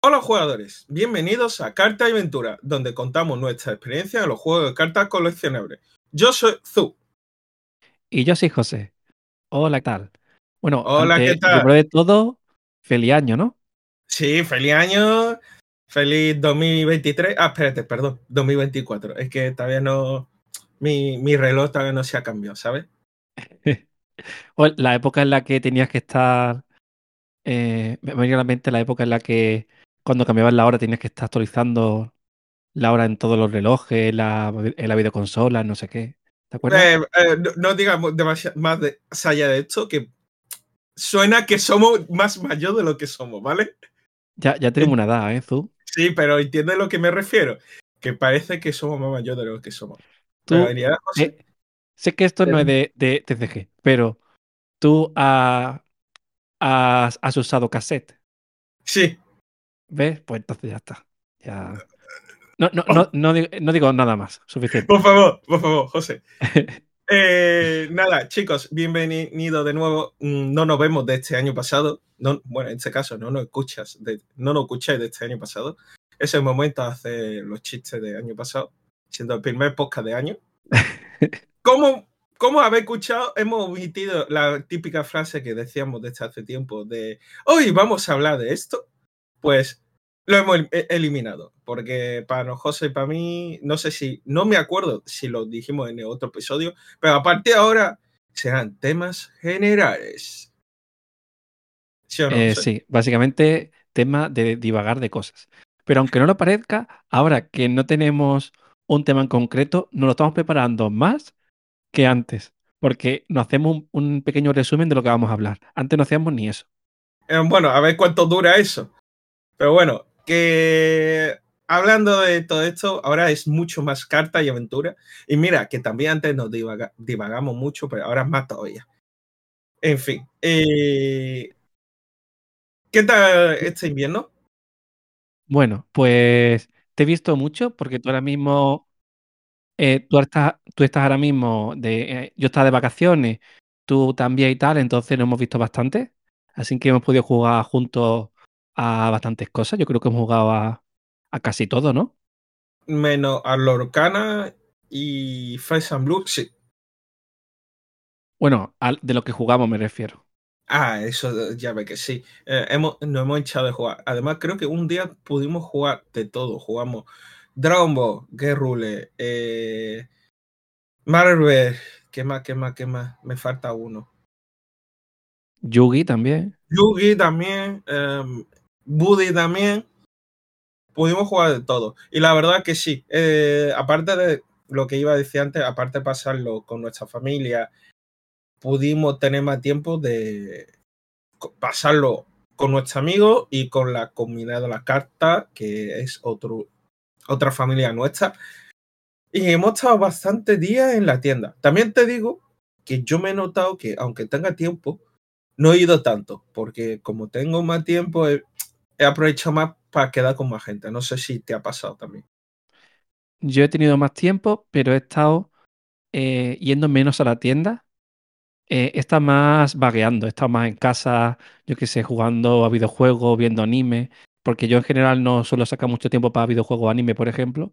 Hola jugadores, bienvenidos a Carta y Aventura, donde contamos nuestra experiencia en los juegos de cartas coleccionables. Yo soy Zu. Y yo soy José. Hola, ¿qué tal? Bueno, Hola, ¿qué tal? de todo, feliz año, ¿no? Sí, feliz año, feliz 2023. Ah, espérate, perdón, 2024. Es que todavía no, mi, mi reloj todavía no se ha cambiado, ¿sabes? La época en la que tenías que estar. eh, me venía a la mente la época en la que cuando cambiabas la hora tenías que estar actualizando la hora en todos los relojes, la, en la videoconsola, no sé qué. ¿Te acuerdas? Eh, eh, no, no digamos demasiado más de, más allá de esto, que suena que somos más mayores de lo que somos, ¿vale? Ya, ya tenemos una edad, ¿eh, Zu? Sí, pero entiendes a lo que me refiero, que parece que somos más mayores de lo que somos. Eh, sé que esto no es de, de TCG, pero tú ha- has, has usado cassette. Sí, ¿Ves? Pues entonces ya está. Ya. No, no, no, no, digo, no digo nada más. Suficiente. por favor, por favor, José. Eh, nada, chicos, bienvenido de nuevo. Mm, No nos vemos de este año pasado. No, bueno, en este caso no nos escuchas, de, no nos escucháis de este año pasado. Es el momento de hacer los chistes de año pasado, siendo el primer podcast de año. ¿Cómo, cómo habéis escuchado? Hemos omitido la típica frase que decíamos desde hace tiempo de hoy vamos a hablar de esto. Pues lo hemos el- eliminado, porque para José y para mí, no sé si, no me acuerdo si lo dijimos en el otro episodio, pero a partir de ahora serán temas generales. ¿Sí o no? Eh, sí, básicamente tema de divagar de cosas. Pero aunque no lo parezca, ahora que no tenemos un tema en concreto, nos lo estamos preparando más que antes. Porque nos hacemos un, un pequeño resumen de lo que vamos a hablar. Antes no hacíamos ni eso. Eh, bueno, a ver cuánto dura eso. Pero bueno, que hablando de todo esto, ahora es mucho más carta y aventura. Y mira, que también antes nos divaga- divagamos mucho, pero ahora es más todavía. En fin. eh, ¿Qué tal este invierno? Bueno, pues te he visto mucho porque tú ahora mismo, eh, tú, estás, tú estás ahora mismo, eh, yo estaba de vacaciones, tú también y tal, entonces nos hemos visto bastante. Así que hemos podido jugar juntos a bastantes cosas. Yo creo que hemos jugado a, a casi todo, ¿no? Menos a Lorcana y Face and Blue, sí. Bueno, al- de lo que jugamos me refiero. Ah, eso ya ve que sí. Eh, hemos, nos hemos echado de jugar. Además, creo que un día pudimos jugar de todo. Jugamos Dragon Ball, Guerrule, eh, Marvel. ¿Qué más, qué más, qué más? Me falta uno. Yugi también. Yugi también, eh, Buddy también. Pudimos jugar de todo. Y la verdad que sí. eh, aparte de lo que iba a decir antes, aparte de pasarlo con nuestra familia, pudimos tener más tiempo de pasarlo con nuestros amigos y con la comunidad de las cartas, que es otro, otra familia nuestra. Y hemos estado bastantes días en la tienda. También te digo que yo me he notado que, aunque tenga tiempo, no he ido tanto, porque como tengo más tiempo, he, he aprovechado más para quedar con más gente. No sé si te ha pasado también. Yo he tenido más tiempo, pero he estado eh, yendo menos a la tienda. Eh, he más vagueando, he estado más en casa, yo qué sé, jugando a videojuegos, viendo anime, porque yo en general no suelo sacar mucho tiempo para videojuegos anime, por ejemplo,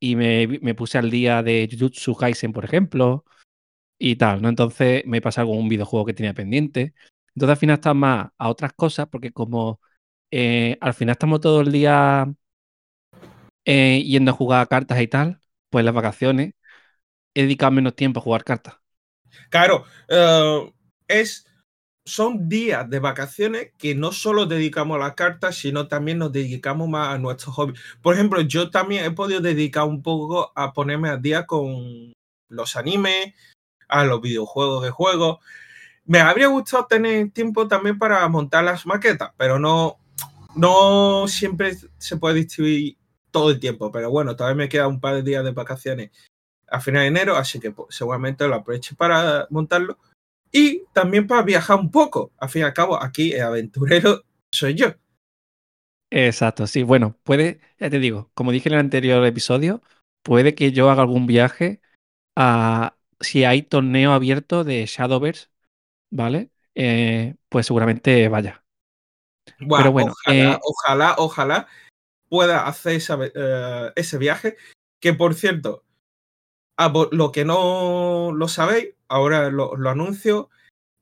y me, puse al día de Jujutsu Kaisen, por ejemplo, y tal, ¿no? Entonces me pasa algún videojuego que tenía pendiente. Entonces al final está más a otras cosas, porque como eh, al final estamos todo el día eh, yendo a jugar cartas y tal, pues las vacaciones he dedicado menos tiempo a jugar cartas. Claro, eh, es, son días de vacaciones que no solo dedicamos a las cartas, sino también nos dedicamos más a nuestros hobbies. Por ejemplo, yo también he podido dedicar un poco a ponerme al día con los animes, a los videojuegos de juegos. Me habría gustado tener tiempo también para montar las maquetas, pero no, no siempre se puede distribuir todo el tiempo. Pero bueno, todavía me queda un par de días de vacaciones a final de enero, así que pues, seguramente lo aproveche para montarlo. Y también para viajar un poco. Al fin y al cabo, aquí el aventurero soy yo. Exacto, sí. Bueno, puede, ya te digo, como dije en el anterior episodio, puede que yo haga algún viaje a si hay torneo abierto de Shadowverse, ¿vale? Eh, pues seguramente vaya. Pero bueno, ojalá, eh, ojalá, ojalá pueda hacer esa, eh, ese viaje. Que por cierto, a vo- lo que no lo sabéis, ahora lo, lo anuncio,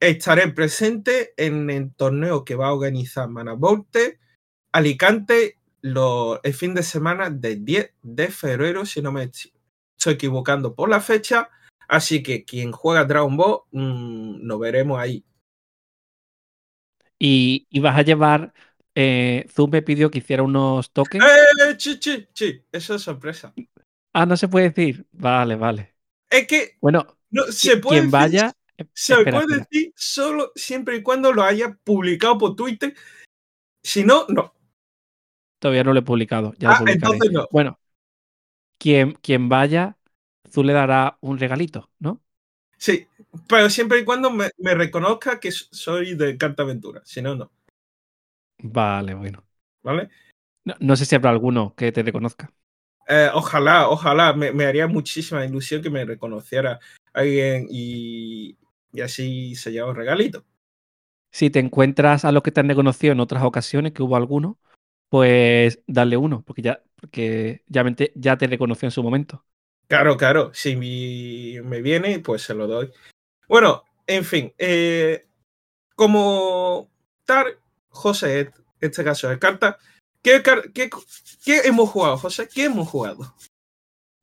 estaré presente en el torneo que va a organizar Manabolte, Alicante, lo- el fin de semana del 10 de febrero, si no me estoy equivocando por la fecha. Así que quien juega Dragon Ball, mm, nos veremos ahí. Y, y vas a llevar. eh, Zoom me pidió que hiciera unos tokens. ¡Eh, chi, chi, chi! Eso es sorpresa. Ah, no se puede decir. Vale, vale. Es que Bueno, no, se puede quien decir, vaya. eh, se espera, puede espera. decir solo siempre y cuando lo haya publicado por Twitter. Si no, no. Todavía no lo he publicado. Ya lo Ah, publicaré. entonces no. Bueno, quien, quien vaya, tú le darás un regalito, ¿no? Sí, pero siempre y cuando me, me reconozca que soy de Cartaventura. Si no, no. Vale, bueno. ¿Vale? No, no sé si habrá alguno que te reconozca. Eh, ojalá, ojalá. Me, me haría muchísima ilusión que me reconociera alguien y, y así se lleva un regalito. Si te encuentras a los que te han reconocido en otras ocasiones, que hubo alguno, pues dale uno, porque ya, porque ya, mente- ya te reconoció en su momento. Claro, claro. Si me viene, pues se lo doy. Bueno, en fin. eh, como tal, José, en este caso de carta, ¿qué, car- qué, qué hemos jugado, José? ¿Qué hemos jugado?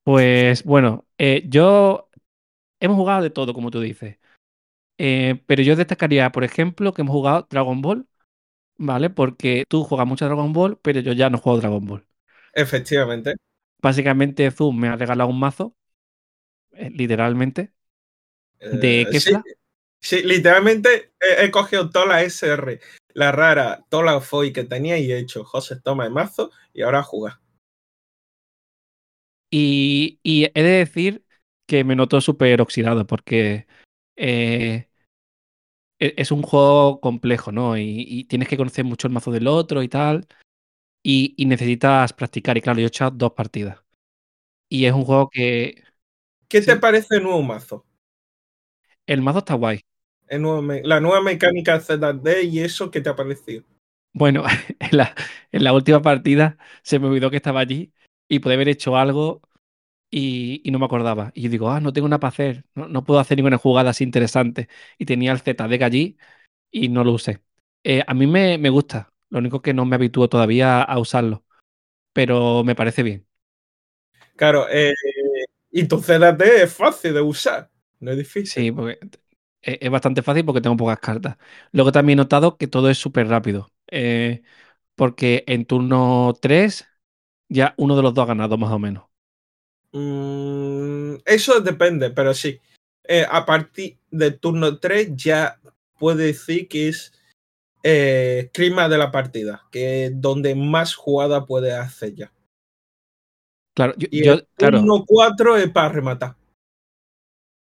Pues bueno, eh, yo hemos jugado de todo, como tú dices. Eh, pero yo destacaría, por ejemplo, que hemos jugado Dragon Ball, ¿vale? Porque tú juegas mucho Dragon Ball, pero yo ya no juego Dragon Ball. Efectivamente. Básicamente, Zoom me ha regalado un mazo, eh, literalmente, de Eh, sí, Kefla. sí, literalmente he, cogido toda la SR, la rara, toda la FOI que tenía y he hecho, José, toma el mazo y ahora juega. Y, y he de decir que me noto súper oxidado porque eh, e- es un juego complejo, ¿no? Y, y tienes que conocer mucho el mazo del otro y tal. Y, y necesitas practicar. Y claro, yo he echado dos partidas. Y es un juego que ¿Qué te parece el nuevo mazo? El mazo está guay. El nuevo me- la nueva mecánica ZD y eso, ¿qué te ha parecido? Bueno, en la, en la última partida se me olvidó que estaba allí y pude haber hecho algo y, y no me acordaba. Y yo digo, ah, no tengo nada para hacer, no, no puedo hacer ninguna jugada así interesante. Y tenía el ZDEC allí y no lo usé. Eh, a mí me, me gusta, lo único que no me habitúo todavía a usarlo, pero me parece bien. Claro, eh, y tu ZD es fácil de usar, no es difícil. Sí, porque es, bastante fácil porque tengo pocas cartas. Luego también he notado que todo es súper rápido, eh, porque en turno 3 ya uno de los dos ha ganado más o menos. Mm, eso depende, pero sí. Eh, a partir del turno 3 ya puede decir que es eh, clima de la partida, que es donde más jugada puede hacer ya. Claro, yo, Y yo- el claro, turno 4 es para rematar.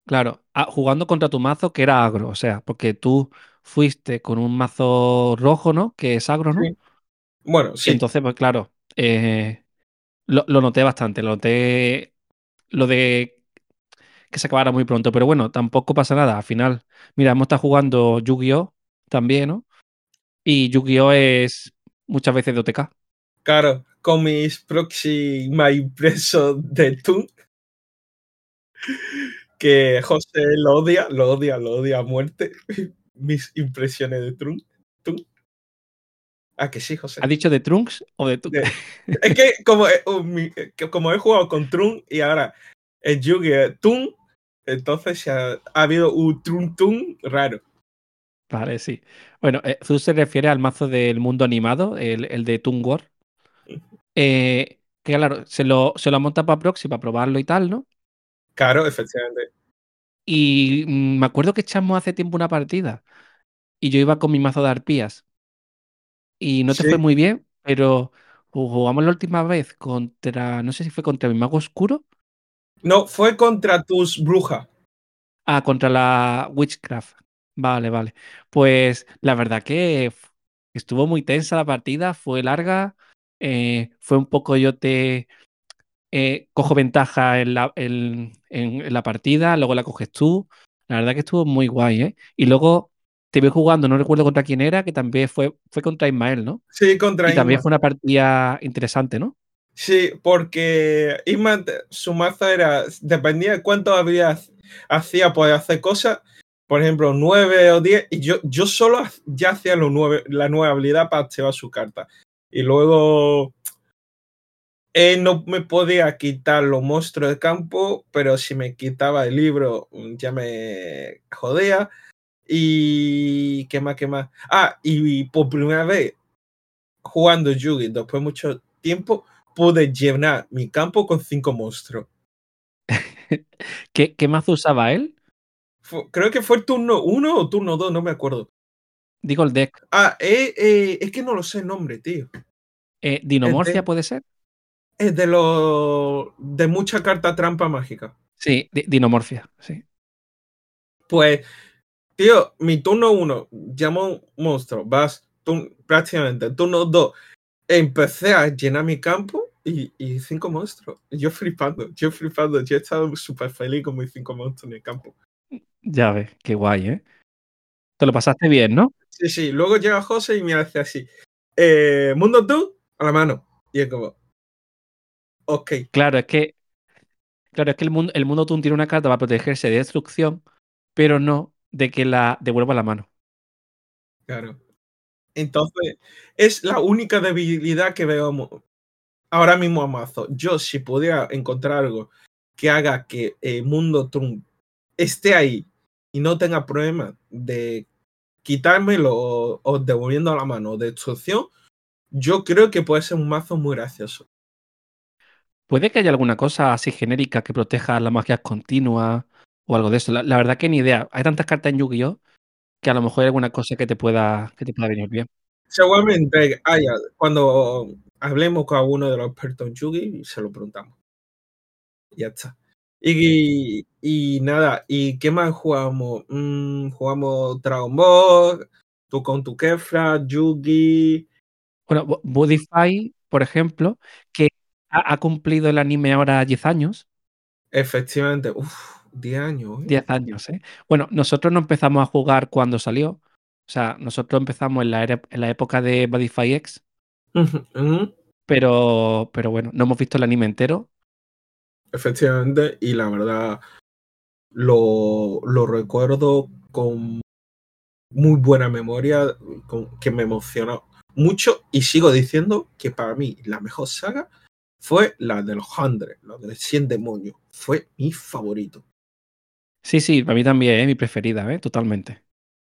Claro, ah, jugando contra tu mazo que era agro, o sea, porque tú fuiste con un mazo rojo, ¿no? Que es agro, ¿no? Sí. Bueno, sí. entonces, pues claro, eh, lo, lo noté bastante, lo noté lo de que se acabara muy pronto, pero bueno, tampoco pasa nada. Al final, mira, hemos estado jugando Yu-Gi-Oh! también, ¿no? Y Yu-Gi-Oh! es muchas veces de OTK. Claro, con mis proxy my impreso de Toon. Que José lo odia, lo odia, lo odia a muerte. Mis impresiones de Toon. Toon. Ah, que sí, José. ¿Has dicho de Trunks o de Trunks? Es que como, he- uh, mi- que como he jugado con Trun y ahora el Yugi Tun, entonces ha, ha habido un Trun Tun raro. Vale, sí. Bueno, eh, Zu se refiere al mazo del mundo animado, el, el de Toon War. Eh, que claro, se lo, se lo monta para Proxy para probarlo y tal, ¿no? Claro, efectivamente. Y me acuerdo que echamos hace tiempo una partida y yo iba con mi mazo de arpías y no te Sí. fue muy bien, pero jugamos la última vez contra, no sé si fue contra mi mago oscuro, No, fue contra tus brujas. ah, contra la Witchcraft. Vale, vale. Pues la verdad que estuvo muy tensa la partida, fue larga, eh, fue un poco yo te eh, cojo ventaja en la, en- en- la partida, luego la coges tú. La verdad que estuvo muy guay, ¿eh? Y luego te vi jugando, no recuerdo contra quién era, que también fue, fue contra Ismael, ¿no? Sí, contra Y también fue una partida interesante, ¿no? Sí, porque Isma, te- su mazo era, dependía de cuánto había, hacía, podía hacer cosas, por ejemplo, 9 o 10, y yo, yo solo ya hacía los nueve, la nueva habilidad para activar su carta. Y luego él no me podía quitar los monstruos de campo, pero si me quitaba el libro mm, ya me jodía. Y qué más, qué más. Ah, y por primera vez jugando Yugi, después de mucho tiempo, pude llenar mi campo con cinco monstruos. ¿Qué, qué mazo usaba él? Creo que fue el turno 1 o turno 2, no me acuerdo. Digo el deck. Ah, eh, eh, es que no lo sé el nombre, tío. Eh, ¿Dinomorfia Este- puede ser? Es de los de mucha carta trampa mágica. Sí, di- Dinomorfia, sí. Pues, tío, mi turno 1, llamo un monstruo, vas turn- prácticamente turno 2, empecé a llenar mi campo y, y cinco monstruos. Yo flipando, yo flipando, yo he estado súper feliz con mis cinco monstruos en el campo. Ya ves, qué guay, ¿eh? Te lo pasaste bien, ¿no? Sí, sí, luego llega José y me hace así. Eh, Mundo tú, a la mano. Y es como, ok, Claro, es que. Claro, es que el mundo, el mundo Toon tiene una carta para protegerse de destrucción, pero no de que la devuelva la mano. claro. Entonces, es la única debilidad que veo ahora mismo a Mazo. Yo, si pudiera encontrar algo que haga que eh, Mundo Trump esté ahí y no tenga problema de quitármelo o, o devolviendo a la mano o destrucción, yo creo que puede ser un mazo muy gracioso. Puede que haya alguna cosa así genérica que proteja las magias continuas o algo de eso. La, la verdad que ni idea. Hay tantas cartas en Yu-Gi-Oh! que a lo mejor hay alguna cosa que te pueda, que te pueda venir bien. Seguramente haya, cuando hablemos con alguno de los expertos en Yugi, se lo preguntamos. Ya está. Y, y nada, ¿y qué más jugamos? Mm, jugamos Dragon Ball, tú con tu Kefra, Yugi. Bueno, Bo- Budify, por ejemplo, que ha, ha cumplido el anime ahora 10 años. Efectivamente, uff, 10 años. ¿eh? 10 años, ¿eh? Bueno, nosotros no empezamos a jugar cuando salió. O sea, nosotros empezamos en la, era- en la época de Budify X, pero, pero bueno, no hemos visto el anime entero. Efectivamente, y la verdad lo, lo recuerdo con muy buena memoria, con, que me emocionó mucho y sigo diciendo que para mí la mejor saga fue la de los Hundred, la de 100 demonios. Fue mi favorito. Sí, sí, para mí también es mi preferida, ¿eh? Totalmente.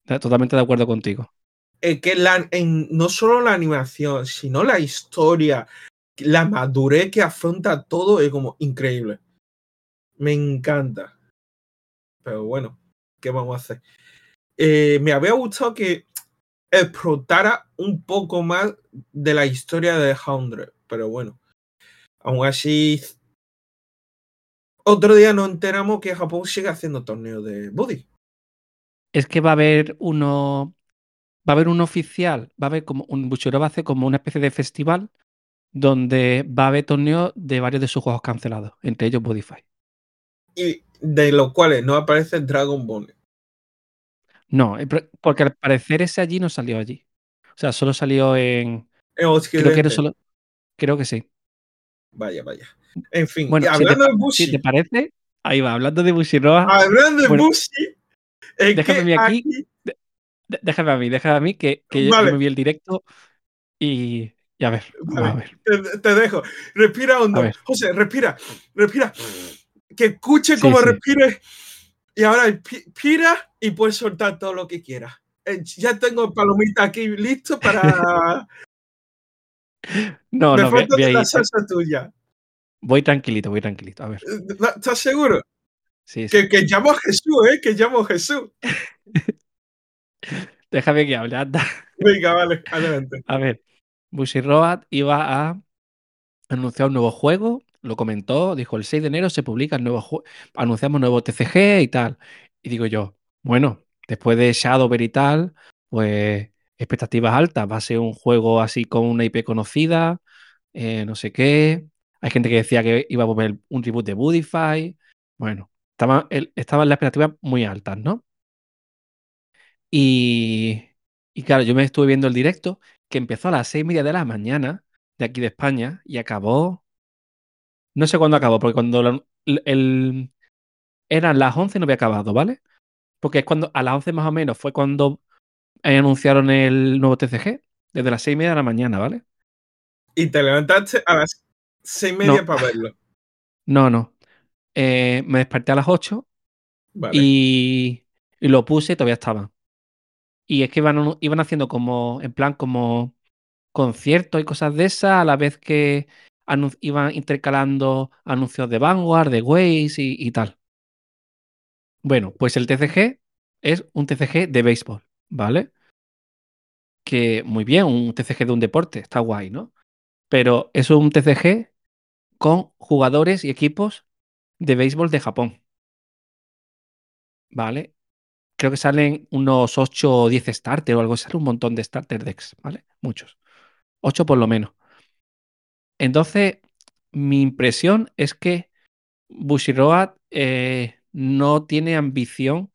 Totalmente de acuerdo contigo. Eh, que la, en, no solo la animación, sino la historia, la madurez que afronta todo es como increíble. Me encanta. Pero bueno, ¿qué vamos a hacer? Eh, me había gustado que explotara un poco más de la historia de Hundred, pero bueno, aún así, otro día nos enteramos que Japón sigue haciendo torneos de Buddy. Es que va a haber uno. Va a haber un oficial, va a haber como un Bushiro va a hacer como una especie de festival donde va a haber torneos de varios de sus juegos cancelados, entre ellos Budify. Y de los cuales no aparece Dragon Ball. No, eh, porque al parecer ese allí no salió allí. O sea, solo salió en. En. Creo que era solo. Creo que sí. Vaya, vaya. En fin, Bueno, y si te, hablando de Bushi, si te parece, ahí va, hablando de Bushiroa, hablando de bueno, Bushi, es déjame a mí aquí, aquí, déjame a mí, déjame a mí que, que yo- yo, Vale. me vi el directo y, y a ver, vamos a Vale. ver. te, te dejo. Respira hondo. José, respira, respira. Que escuche Sí, cómo sí. respire. Y ahora pi- pira y puedes soltar todo lo que quieras. Eh, ya tengo palomita aquí listo para. No, Me no, falta voy la salsa tuya. voy tranquilito, voy tranquilito. A ver, Eh, ¿Estás seguro? sí, sí. Que, que llamo a Jesús, ¿eh? Que llamo a Jesús. Déjame que hable, anda. Venga, vale, adelante. A ver, Bushiroad iba a anunciar un nuevo juego, lo comentó, dijo el 6 de enero se publica el nuevo juego, anunciamos nuevo TCG y tal. Y digo yo, bueno, después de Shadowver y tal, pues expectativas altas, va a ser un juego así con una IP conocida, eh, no sé qué. Hay gente que decía que iba a poner un reboot de Budify. Bueno, estaban, las expectativas muy altas, ¿no? Y, y claro, yo me estuve viendo el directo que empezó a las seis y media de la mañana de aquí de España y acabó. No sé cuándo acabó, porque cuando eran las 11 no había acabado, ¿vale? Porque es cuando a las 11 más o menos fue cuando eh, anunciaron el nuevo TCG, desde las seis y media de la mañana, ¿vale? Y te levantaste a las seis y media No. para verlo. No, no. Eh, me desperté a las 8 Vale. y, y lo puse y todavía estaban. Y es que iban, iban haciendo como, en plan, como conciertos y cosas de esas, a la vez que iban intercalando anuncios de Vanguard, de Waze y, y tal. Bueno, pues el TCG es un TCG de béisbol, ¿vale? Que muy bien, un TCG de un deporte, está guay, ¿no? Pero es un TCG con jugadores y equipos de béisbol de Japón, ¿vale? Creo que salen unos 8 o 10 starters o algo, sale un montón de starter decks, ¿vale? Muchos. 8 por lo menos. Entonces, mi impresión es que Bushiroad eh, no tiene ambición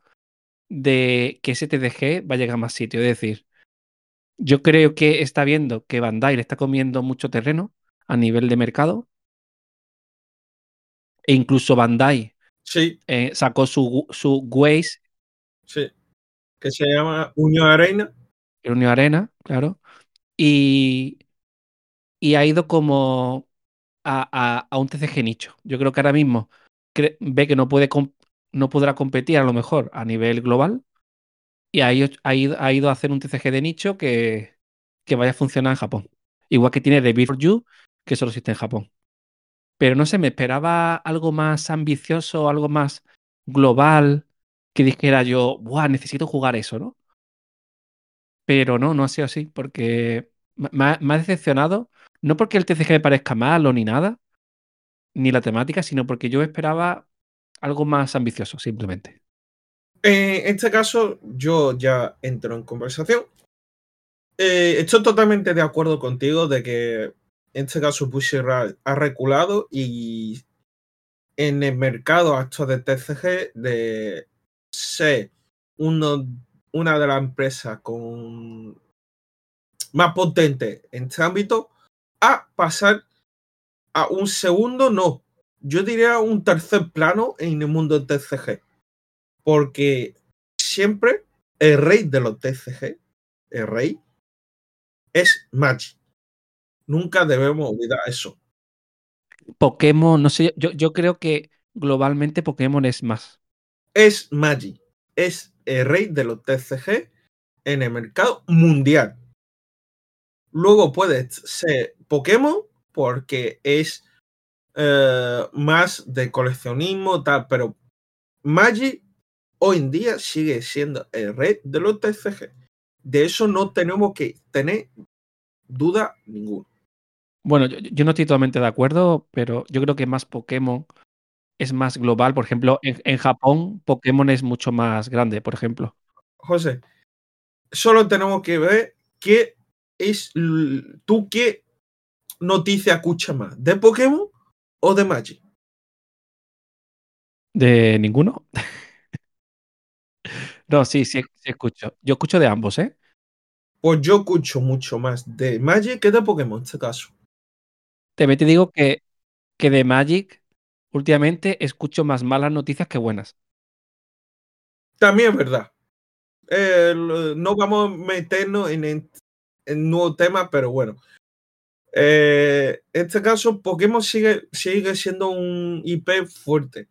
de que ese TDG vaya a llegar a más sitio. Es decir, yo creo que está viendo que Bandai le está comiendo mucho terreno a nivel de mercado. E incluso Bandai Sí, eh, sacó su, su Waze sí. Que se llama Unión Arena. en Unión Arena, claro. Y, y ha ido como a, a- a un TCG nicho. Yo creo que ahora mismo ve que no, puede no podrá competir a lo mejor a nivel global y ha ido, ha ido, a hacer un TCG de nicho que, vaya a funcionar en Japón. Igual que tiene The for You, que solo existe en Japón. Pero no sé, me esperaba algo más ambicioso, algo más global, que dijera yo, Buah, necesito jugar eso, ¿no? Pero no, no ha sido así, porque me ha decepcionado, no porque el TCG me parezca malo ni nada, ni la temática, sino porque yo esperaba algo más ambicioso, simplemente. En este caso, yo ya entro en conversación. Eh, estoy totalmente de acuerdo contigo de que en este caso Bushiroad ha reculado y en el mercado actual de TCG de ser uno, una de las empresas con más potente en este ámbito a pasar a un segundo, no, yo diría un tercer plano en el mundo del TCG. Porque siempre el rey de los TCG, el rey, es Magic. Nunca debemos olvidar eso. Pokémon, no sé, yo, yo creo que globalmente Pokémon es más. Es Magic. Es el rey de los TCG en el mercado mundial. Luego puede ser Pokémon porque es eh, más de coleccionismo, tal, pero Magic hoy en día sigue siendo el rey de los TCG. De eso no tenemos que tener duda ninguna. Bueno, yo, yo no estoy totalmente de acuerdo, pero yo creo que más Pokémon es más global. Por ejemplo, en, en Japón Pokémon es mucho más grande, por ejemplo. José, solo tenemos que ver qué es tú qué noticia escuchas más, de Pokémon o de Magic. ¿De ninguno? no, sí, sí, sí escucho. Yo escucho de ambos, ¿eh? Pues yo escucho mucho más de Magic que de Pokémon en este caso. Te te digo que, que de Magic últimamente escucho más malas noticias que buenas. También es verdad. Eh, no vamos a meternos en, en, en nuevo tema, pero bueno. Eh, en este caso, Pokémon sigue, sigue siendo un IP fuerte.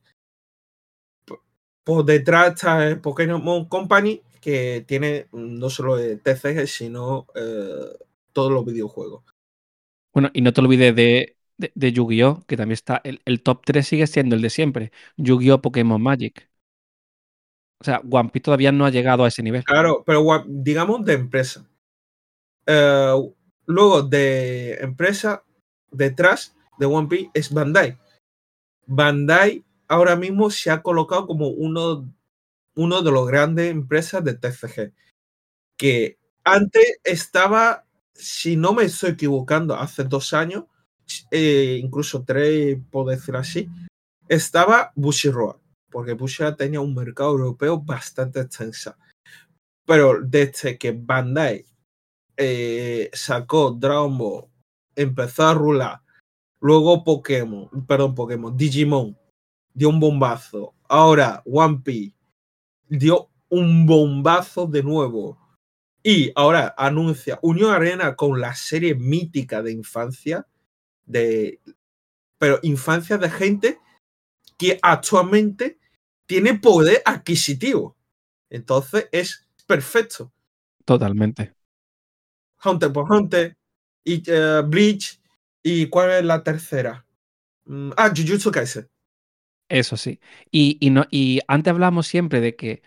Por detrás está el Pokémon Company, que tiene no solo el TCG, sino eh, todos los videojuegos. Bueno, y no te olvides de, de, de Yu-Gi-Oh! que también está. El, el top 3 sigue siendo el de siempre. Yu-Gi-Oh! Pokémon Magic. O sea, One Piece todavía no ha llegado a ese nivel. Claro, pero digamos de empresa. Eh, luego de empresa, detrás de One Piece es Bandai. Bandai ahora mismo se ha colocado como uno, uno de los grandes empresas de TCG. Que antes estaba, si no me estoy equivocando, hace dos años, eh, incluso tres, por decir así, estaba Bushiroad. Porque Bushiroad tenía un mercado europeo bastante extensa. pero desde que Bandai eh, sacó Dragon Ball, empezó a rular, luego Pokémon, perdón, Pokémon, Digimon, dio un bombazo, ahora One Piece dio un bombazo de nuevo. Y ahora anuncia Unión Arena con la serie mítica de infancia, de, pero infancia de gente que actualmente tiene poder adquisitivo. Entonces es perfecto. Totalmente. Hunter por Hunter y uh, Bleach. ¿Y cuál es la tercera? Mm, ah, Jujutsu Kaisen. Eso sí. Y, y, no, y antes hablamos siempre de que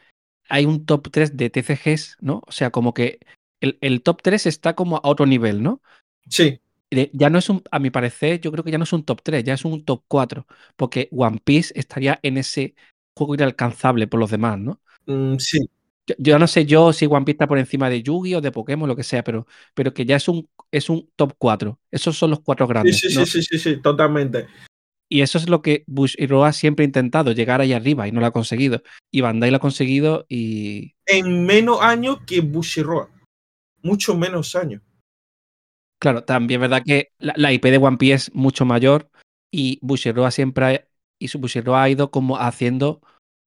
hay un top 3 de TCGs, ¿no? O sea, como que el, el, top 3 está como a otro nivel, ¿no? Sí. Ya no es un, a mi parecer, yo creo que ya no es un top 3, ya es un top 4, porque One Piece estaría en ese juego inalcanzable por los demás, ¿no? Mm, sí. Yo, yo, no sé yo si One Piece está por encima de Yugi o de Pokémon, lo que sea, pero, pero que ya es un, es un top 4. Esos son los cuatro grandes. Sí, sí, ¿no? sí, sí, sí, sí, totalmente. Y eso es lo que Bush y Roa siempre ha intentado, llegar ahí arriba y no lo ha conseguido. Y Bandai lo ha conseguido y. En menos años que Bushiroa. Mucho menos años. Claro, también es verdad que la, la, IP de One Piece es mucho mayor y Bushiroa siempre ha, y su Bushiroa ha ido como haciendo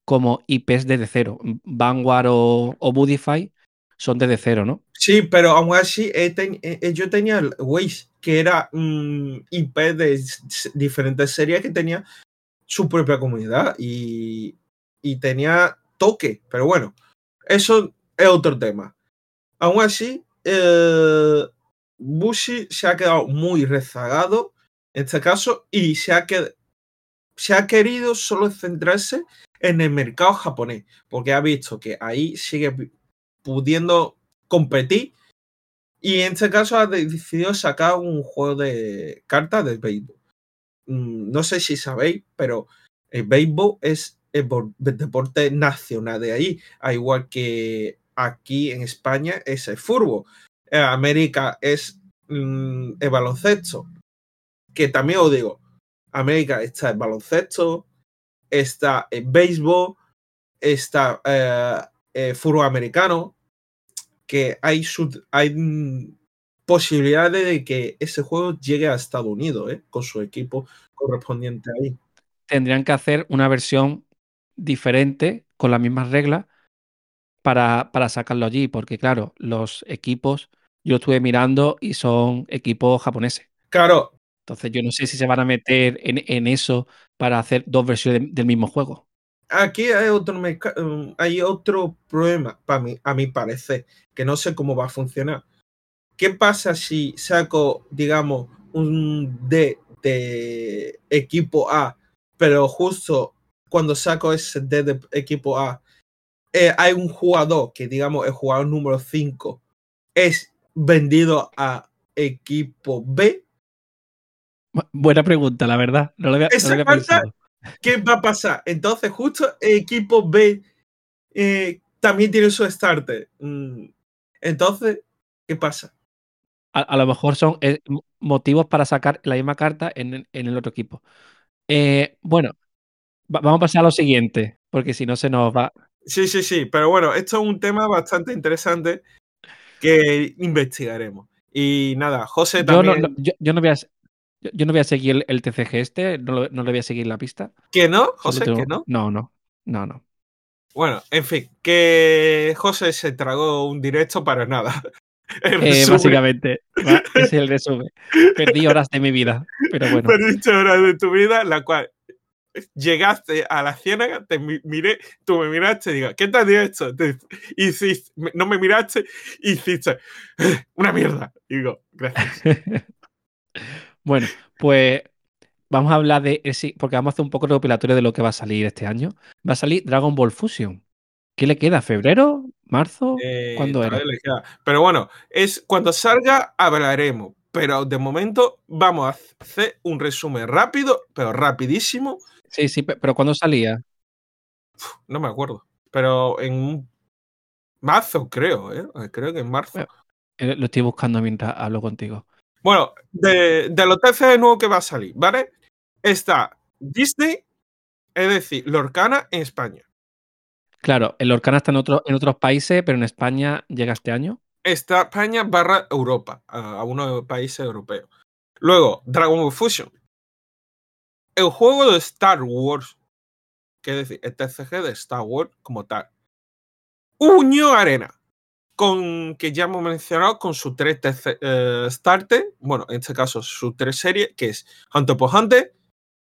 como IPs desde cero. Vanguard o, o Budify son desde cero, ¿no? Sí, pero aún así eh, eh, yo tenía el Waze, que era un mm, IP de diferentes series que tenía su propia comunidad y, tenía toque, pero bueno, eso es otro tema. Aún así, eh, Bushi se ha quedado muy rezagado en este caso y se ha, se ha querido solo centrarse en el mercado japonés, porque ha visto que ahí sigue pudiendo competir y en este caso ha decidido sacar un juego de cartas de béisbol. No sé si sabéis, pero el béisbol es el deporte nacional de ahí, al igual que aquí en España es el fútbol. En América es mm, el baloncesto, que también os digo, América está el baloncesto, está el béisbol, está eh, el fútbol americano, que hay, hay posibilidades de que ese juego llegue a Estados Unidos, ¿eh? con su equipo correspondiente ahí. Tendrían que hacer una versión diferente, con las mismas reglas, para, para sacarlo allí, porque claro, los equipos, yo estuve mirando y son equipos japoneses. Claro. Entonces yo no sé si se van a meter en, en eso para hacer dos versiones de, del mismo juego. Aquí hay otro, hay otro problema, para mí, a mi parecer, que no sé cómo va a funcionar. ¿Qué pasa si saco, digamos, un D de equipo A, pero justo cuando saco ese D de equipo A, eh, hay un jugador que, digamos, el jugador número 5 es vendido a equipo B? Buena pregunta, la verdad. No lo había, no lo había pensado. ¿Qué va a pasar? Entonces, justo el equipo B eh, también tiene su starter. Mm. Entonces, ¿qué pasa? A, a lo mejor son eh, motivos para sacar la misma carta en, en el otro equipo. Eh, bueno, va, vamos a pasar a lo siguiente, porque si no se nos va. Sí, sí, sí, pero bueno, esto es un tema bastante interesante que investigaremos. Y nada, José también. Yo no, no, yo, yo no voy a, yo no voy a seguir el, el TCG este, no, no, le voy a seguir la pista. ¿Que no, José? Tengo... ¿Que no? No, no, no, no. Bueno, en fin, que José se tragó un directo para nada. Eh, básicamente, es el resumen. Perdí horas de mi vida, pero bueno. Perdiste horas de tu vida, la cual llegaste a la ciénaga, te miré, tú me miraste y digo, ¿qué te has hecho? Te hiciste, no me miraste, hiciste una mierda. Digo, gracias. Bueno, pues vamos a hablar de ese, porque vamos a hacer un poco recopilatorio de lo que va a salir este año. Va a salir Dragon Ball Fusion. ¿Qué le queda? ¿Febrero? ¿Marzo? Eh, ¿Cuándo era? Pero bueno, es cuando salga hablaremos. Pero de momento vamos a hacer un resumen rápido, pero rapidísimo. Sí, sí, pero ¿cuándo salía? Uf, no me acuerdo. Pero en marzo, creo, ¿eh? Creo que en marzo. Bueno, lo estoy buscando mientras hablo contigo. Bueno, de, de los TCG nuevos que va a salir, ¿vale? Está Disney, es decir, Lorcana en España. Claro, el Orcana está en, otro, en otros países, pero en España llega este año. Está España barra Europa, a, a uno de los países europeos. Luego, Dragon Ball Fusion. El juego de Star Wars, que es decir, el TCG de Star Wars como tal. Unión Arena, con que ya hemos mencionado con sus tres eh, bueno, en este caso sus tres series, que es Hunter por Hunter,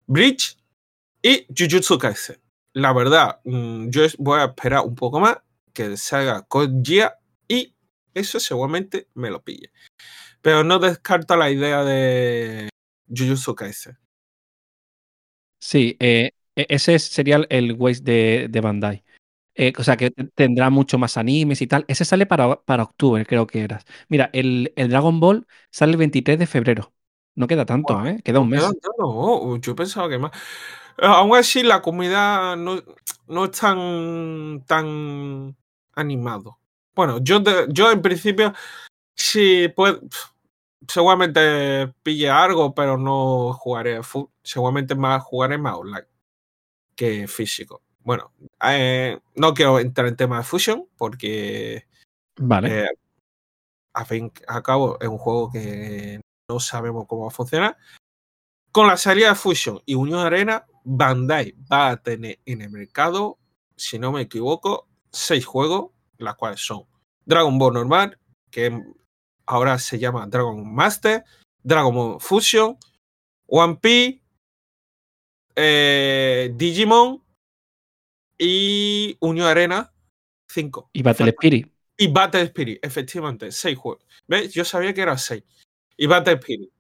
Bridge y Jujutsu Kaisen. La verdad, mm, yo voy a esperar un poco más que salga con Gia y eso seguramente me lo pille. Pero no descarta la idea de Jujutsu Kaisen. Sí, eh, e- ese sería el- Waze de, de Bandai. Eh, o sea, que te- tendrá mucho más animes y tal. Ese sale para, para octubre, creo que eras. Mira, el, el Dragon Ball sale el 23 de febrero. No queda tanto, ¿eh? Queda un mes. No, yo pensaba que más. Aún así, la comunidad no, no es tan, tan animado. Bueno, yo, de- yo en principio sí puedo, seguramente pille algo, pero no jugaré. Seguramente más jugaré más online que físico. Bueno, eh, no quiero entrar en tema de Fusion porque Vale. eh, a fin al cabo es un juego que no sabemos cómo va a funcionar. Con la salida de Fusion y Unión Arena, Bandai va a tener en el mercado, si no me equivoco, seis juegos, las cuales son Dragon Ball normal, que ahora se llama Dragon Master, Dragon Ball Fusion, One Piece, eh, Digimon y Unión Arena 5. y Battle Spirit. Y Battle Spirit, efectivamente, seis juegos. ¿Ves? Yo sabía que era seis. Y Battle Spirit.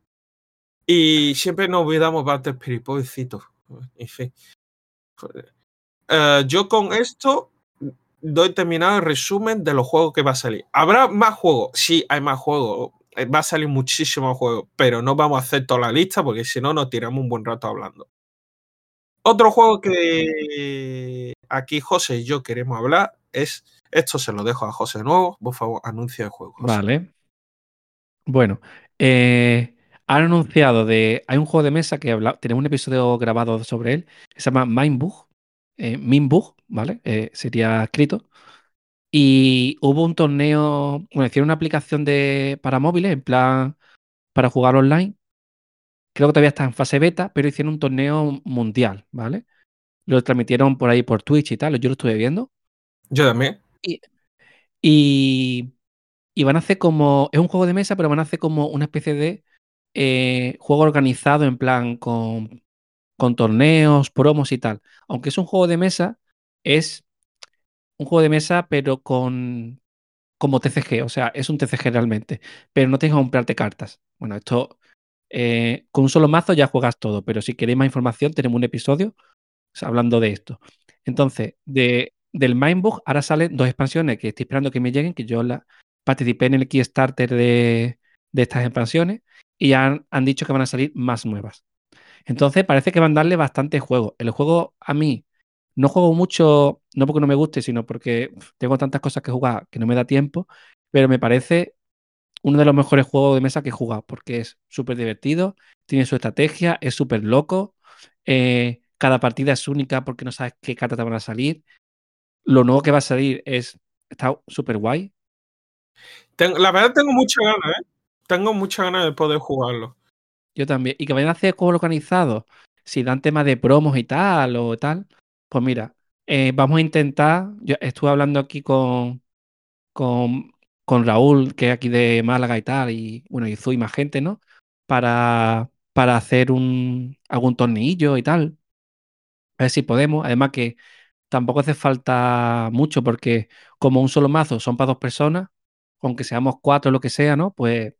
Y siempre nos olvidamos Battle Spirit, pobrecito. En fin. Eh, yo con esto doy terminado el resumen de los juegos que va a salir. ¿Habrá más juegos? Sí, hay más juegos. Eh, Va a salir muchísimos juegos, pero no vamos a hacer toda la lista porque si no nos tiramos un buen rato hablando. Otro juego que aquí José y yo queremos hablar es, esto se lo dejo a José de nuevo, por favor, anuncia el juego. Vale. Bueno, eh, han anunciado de. Hay un juego de mesa que habla, tenemos un episodio grabado sobre él, se llama Mindbug. Eh, ¿vale? Eh, sería escrito. Y hubo un torneo. Bueno, hicieron una aplicación de, para móviles, en plan, para jugar online. Creo que todavía está en fase beta, pero hicieron un torneo mundial, ¿vale? Lo transmitieron por ahí por Twitch y tal, yo lo estuve viendo. Yo también. Y, y van a hacer como. Es un juego de mesa, pero van a hacer como una especie de eh, juego organizado en plan con, con torneos, promos y tal. Aunque es un juego de mesa, es un juego de mesa, pero con. como TCG, o sea, es un TCG realmente. Pero no tienes que comprarte cartas. Bueno, esto. Eh, con un solo mazo ya juegas todo, pero si queréis más información, tenemos un episodio hablando de esto. Entonces, de, del Mindbug ahora salen dos expansiones que estoy esperando que me lleguen, que yo la, participé en el Kickstarter de, de estas expansiones y han, han dicho que van a salir más nuevas. Entonces, parece que van a darle bastante juego. El juego a mí no juego mucho, no porque no me guste, sino porque tengo tantas cosas que jugar que no me da tiempo, pero me parece uno de los mejores juegos de mesa que he jugado porque es súper divertido, tiene su estrategia, es súper loco. eh, cada partida es única porque no sabes qué cartas te van a salir. Lo nuevo que va a salir es está súper guay. Tengo- la verdad tengo muchas ganas, ¿eh? Tengo muchas ganas de poder jugarlo. Yo también. Y que vayan a hacer juegos organizados. Si dan temas de promos y tal o tal, pues mira, eh, vamos a intentar. Yo estuve hablando aquí con, con, con Raúl, que es aquí de Málaga y tal, y bueno, y Zu y más gente, ¿no? Para, para hacer un, algún torneillo y tal. A ver si podemos. Además que tampoco hace falta mucho porque como un solo mazo son para dos personas, aunque seamos cuatro o lo que sea, ¿no? Pues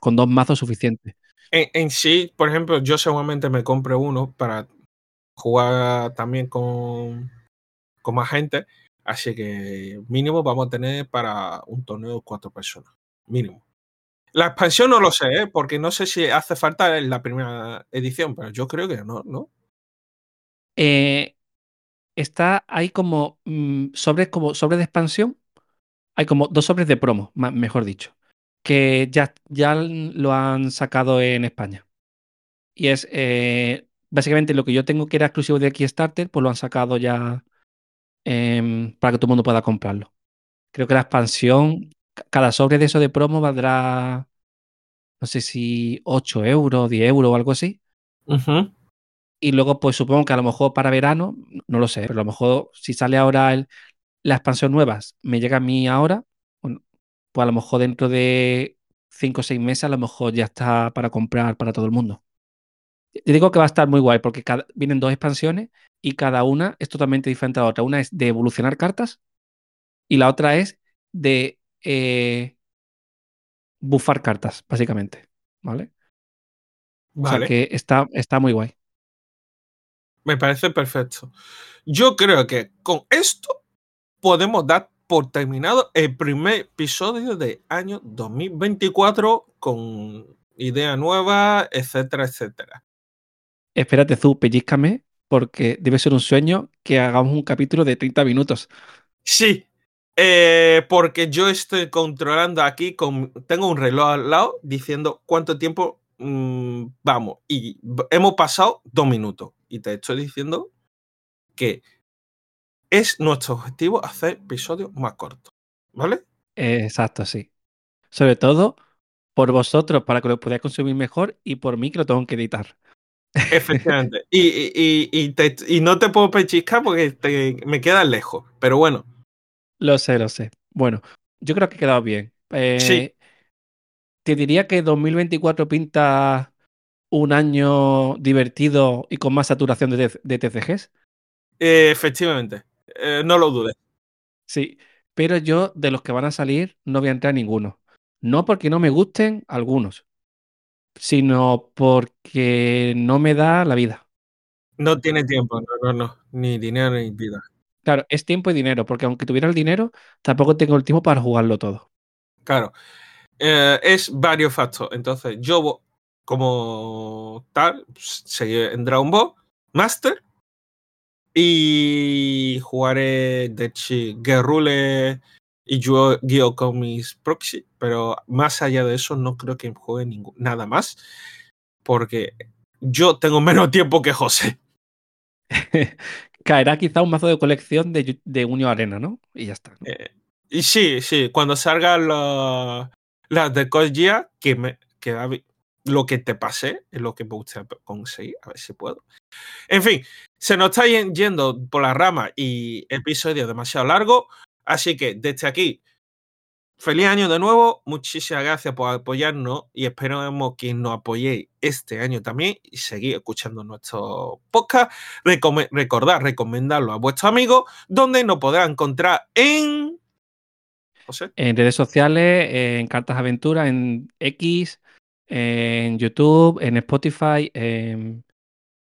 con dos mazos suficiente. En, sí, por ejemplo, yo seguramente me compre uno para jugar también con, con más gente. Así que mínimo vamos a tener para un torneo cuatro personas. Mínimo. La expansión no lo sé, ¿eh? porque no sé si hace falta en la primera edición, pero yo creo que no, ¿no? Eh, está, hay como mm, sobres, como sobres de expansión, hay como dos sobres de promo, mejor dicho, que ya, ya lo han sacado en España. Y es eh, básicamente lo que yo tengo que era exclusivo de Kickstarter, pues lo han sacado ya em, para que todo el mundo pueda comprarlo. Creo que la expansión, cada sobre de eso de promo valdrá, no sé si 8 euros, 10 euros o algo así. Y luego, pues supongo que a lo mejor para verano, no lo sé, pero a lo mejor si sale ahora el, la expansión nuevas, me llega a mí ahora, pues a lo mejor dentro de 5 o 6 meses, a lo mejor ya está para comprar para todo el mundo. Te digo que va a estar muy guay porque vienen dos expansiones y cada una es totalmente diferente a la otra. Una es de evolucionar cartas y la otra es de eh, bufar cartas, básicamente. ¿Vale? O sea que está, está muy guay. Me parece perfecto. Yo creo que con esto podemos dar por terminado el primer episodio de año 2024 con idea nueva, etcétera, etcétera. Espérate, Zu, pellizcame, porque debe ser un sueño que hagamos un capítulo de 30 minutos. Sí, eh, porque yo estoy controlando aquí, con, tengo un reloj al lado diciendo cuánto tiempo mm, vamos. Y hemos pasado dos minutos. Y te estoy diciendo que es nuestro objetivo hacer episodios más cortos. ¿Vale? exacto, sí. Sobre todo por vosotros, para que lo podáis consumir mejor, y por mí, que lo tengo que editar. Efectivamente. y, no te puedo pechiscar porque me quedas lejos. Pero bueno. Lo sé, lo sé. Bueno, yo creo que ha quedado bien. sí. Eh, te diría que 2024 pinta un año divertido y con más saturación de, TCGs. Eh, efectivamente. Eh, no lo dudes. Sí, pero yo de los que van a salir no voy a entrar a ninguno. No porque no me gusten algunos, sino porque no me da la vida. No tiene tiempo, no, no, no, ni dinero ni vida. Claro, es tiempo y dinero, porque aunque tuviera el dinero, tampoco tengo el tiempo para jugarlo todo. Claro, eh, es varios factores. Entonces, yo como tal, seguiré en Dragon Ball Master y jugaré de Guerrule y yo guío con mis proxy, pero más allá de eso no creo que juegue ningún, nada más, porque yo tengo menos tiempo que José. Caerá quizá un mazo de colección de, de Unión Arena, ¿no? Y ya está. Eh, y sí, sí, cuando salgan las de Kojia, que, me, que lo que te pasé es lo que me gusta conseguir, a ver si puedo. En fin, se nos está yendo por la rama y episodio demasiado largo. Así que desde aquí, feliz año de nuevo. Muchísimas gracias por apoyarnos y esperamos que nos apoyéis este año también y seguir escuchando nuestro podcast. recordad, recomendarlo a vuestros amigos, donde nos podrán encontrar en. En redes sociales, en Cartas Aventuras, en X, en YouTube, en Spotify, en,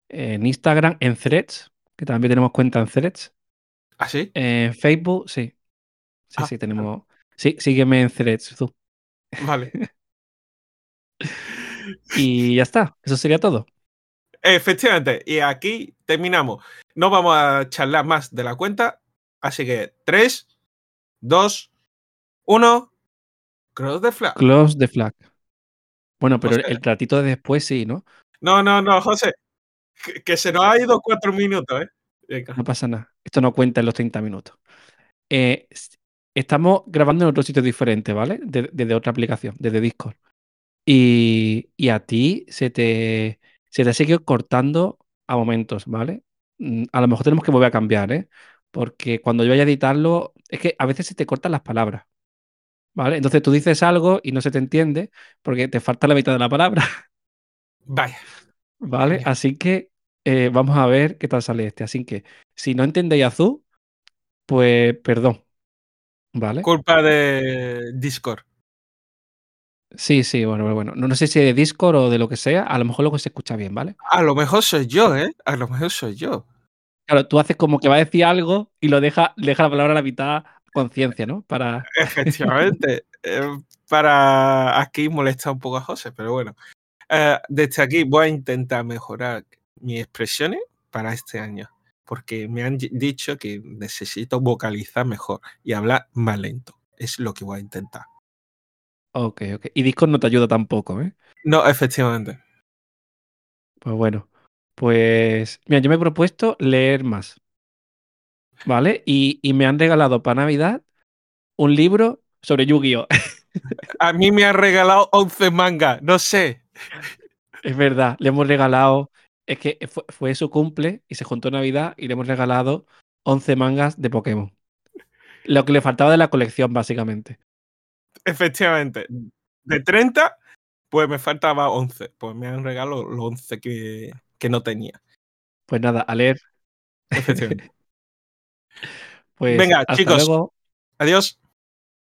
en Instagram, en Threads, que también tenemos cuenta en Threads. ¿Ah, sí? En Facebook, sí. Sí, ah, sí, tenemos. Sí, sígueme en Threads, tú. Vale. y ya está. Eso sería todo. Efectivamente. Y aquí terminamos. No vamos a charlar más de la cuenta. Así que 3, 2, 1. Close the flag. Close the flag. Bueno, pero el ratito de después sí, ¿no? No, no, no, José. Que, se nos ha ido cuatro minutos, ¿eh? No pasa nada. Esto no cuenta en los 30 minutos. Eh, estamos grabando en otro sitio diferente, ¿vale? Desde otra aplicación, desde Discord. Y, a ti se te, se te ha seguido cortando a momentos, ¿vale? Mm, a lo mejor tenemos que volver a cambiar, ¿eh? Porque cuando yo vaya a editarlo, es que a veces se te cortan las palabras, ¿vale? Entonces tú dices algo y no se te entiende porque te falta la mitad de la palabra. Vaya. ¿Vale? Así que eh, vamos a ver qué tal sale este. Así que si no entendéis azul, pues perdón, ¿Vale? Culpa de Discord. Sí, sí, bueno, bueno. No, no sé si de Discord o de lo que sea. A lo mejor luego se escucha bien, ¿vale? A lo mejor soy yo, ¿eh? A lo mejor soy yo. Claro, tú haces como que va a decir algo y lo deja, deja la palabra a la mitad conciencia, ¿no? Para. Efectivamente. Eh, para aquí molestar un poco a José, pero bueno. Eh, desde aquí voy a intentar mejorar mis expresiones para este año porque me han dicho que necesito vocalizar mejor y hablar más lento. Es lo que voy a intentar. Ok, ok. Y Discord no te ayuda tampoco, ¿eh? No, efectivamente. Pues bueno. Pues, mira, yo me he propuesto leer más. ¿vale? Y, y me han regalado para Navidad un libro sobre Yu-Gi-Oh! A mí me han regalado 11 mangas, no sé. Es verdad, le hemos regalado. Es que fue, fue su cumple y se juntó Navidad y le hemos regalado 11 mangas de Pokémon. Lo que le faltaba de la colección, básicamente. Efectivamente. De 30, pues me faltaba 11. Pues me han regalado los 11 que, que no tenía. Pues nada, a leer. Efectivamente. Pues Venga, hasta chicos. luego. Adiós.